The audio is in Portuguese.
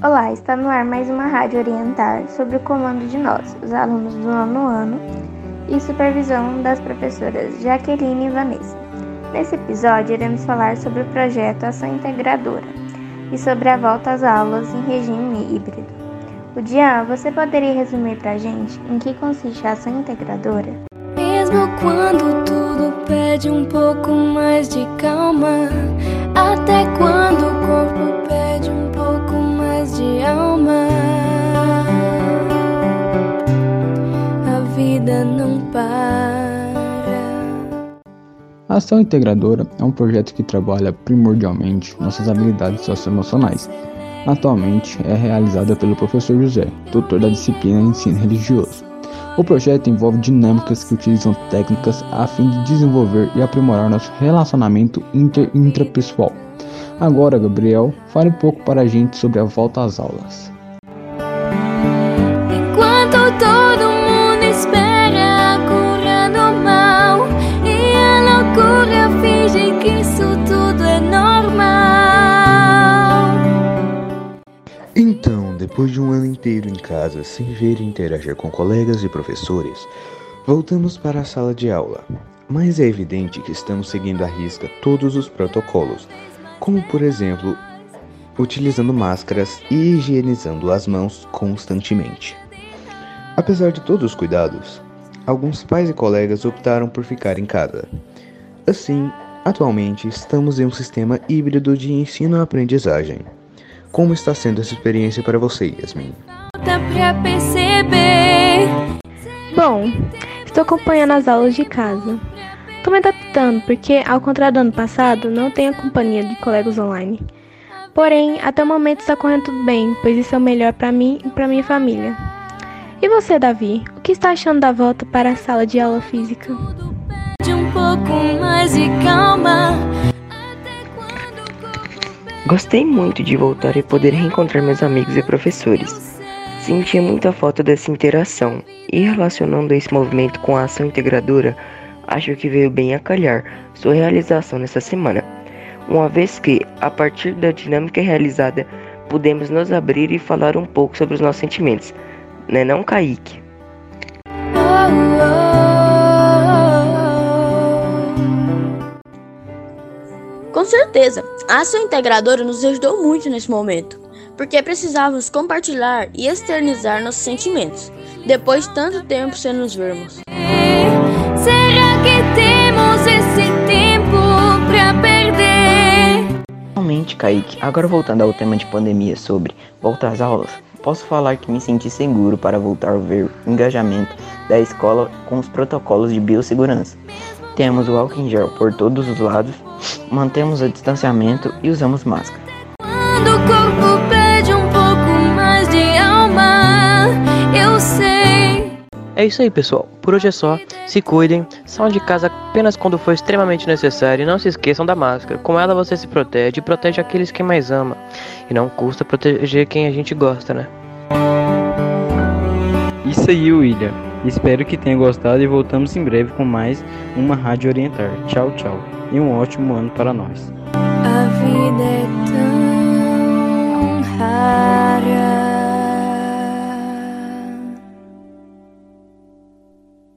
Olá, está no ar mais uma Rádio Orientar sob o comando de nós, os alunos do nono ano, e supervisão das professoras Jaqueline e Vanessa. Nesse episódio, iremos falar sobre o projeto Ação Integradora e sobre a volta às aulas em regime híbrido. O Dian, você poderia resumir para a gente em que consiste a ação integradora? Mesmo quando tudo pede um pouco mais de calma, até quando para. A ação integradora é um projeto que trabalha primordialmente nossas habilidades socioemocionais. Atualmente é realizada pelo professor José, doutor da disciplina Ensino Religioso. O projeto envolve dinâmicas que utilizam técnicas a fim de desenvolver e aprimorar nosso relacionamento inter intrapessoal. Agora, Gabriel, fale um pouco para a gente sobre a volta às aulas. Depois de um ano inteiro em casa, sem ver e interagir com colegas e professores, voltamos para a sala de aula. Mas é evidente que estamos seguindo à risca todos os protocolos, como por exemplo, utilizando máscaras e higienizando as mãos constantemente. Apesar de todos os cuidados, alguns pais e colegas optaram por ficar em casa. Assim, atualmente estamos em um sistema híbrido de ensino-aprendizagem. Como está sendo essa experiência para você, Yasmin? Dá pra perceber. Bom, estou acompanhando as aulas de casa. Estou me adaptando porque, ao contrário do ano passado, não tenho a companhia de colegas online. Porém, até o momento está correndo tudo bem, pois isso é o melhor para mim e para minha família. E você, Davi? O que está achando da volta para a sala de aula física? De um pouco mais de calma. Gostei muito de voltar e poder reencontrar meus amigos e professores. Sentia muita falta dessa interação e relacionando esse movimento com a ação integradora, acho que veio bem a calhar sua realização nessa semana, uma vez que, a partir da dinâmica realizada, pudemos nos abrir e falar um pouco sobre os nossos sentimentos, né não, Kaique? Com certeza, a ação integradora nos ajudou muito nesse momento, porque precisávamos compartilhar e externizar nossos sentimentos, depois de tanto tempo sem nos vermos. Será que temos esse tempo pra perder? Realmente, Kaique, agora voltando ao tema de pandemia sobre voltar às aulas, posso falar que me senti seguro para voltar a ver o engajamento da escola com os protocolos de biossegurança. Temos o álcool em gel por todos os lados, mantemos o distanciamento e usamos máscara. Quando o corpo pede um pouco mais de alma, eu sei. É isso aí, pessoal. Por hoje é só. Se cuidem, saiam de casa apenas quando for extremamente necessário e não se esqueçam da máscara. Com ela você se protege e protege aqueles que mais ama. E não custa proteger quem a gente gosta, né? Isso aí, William. Espero que tenha gostado e voltamos em breve com mais uma Rádio Orientar. Tchau, tchau. E um ótimo ano para nós.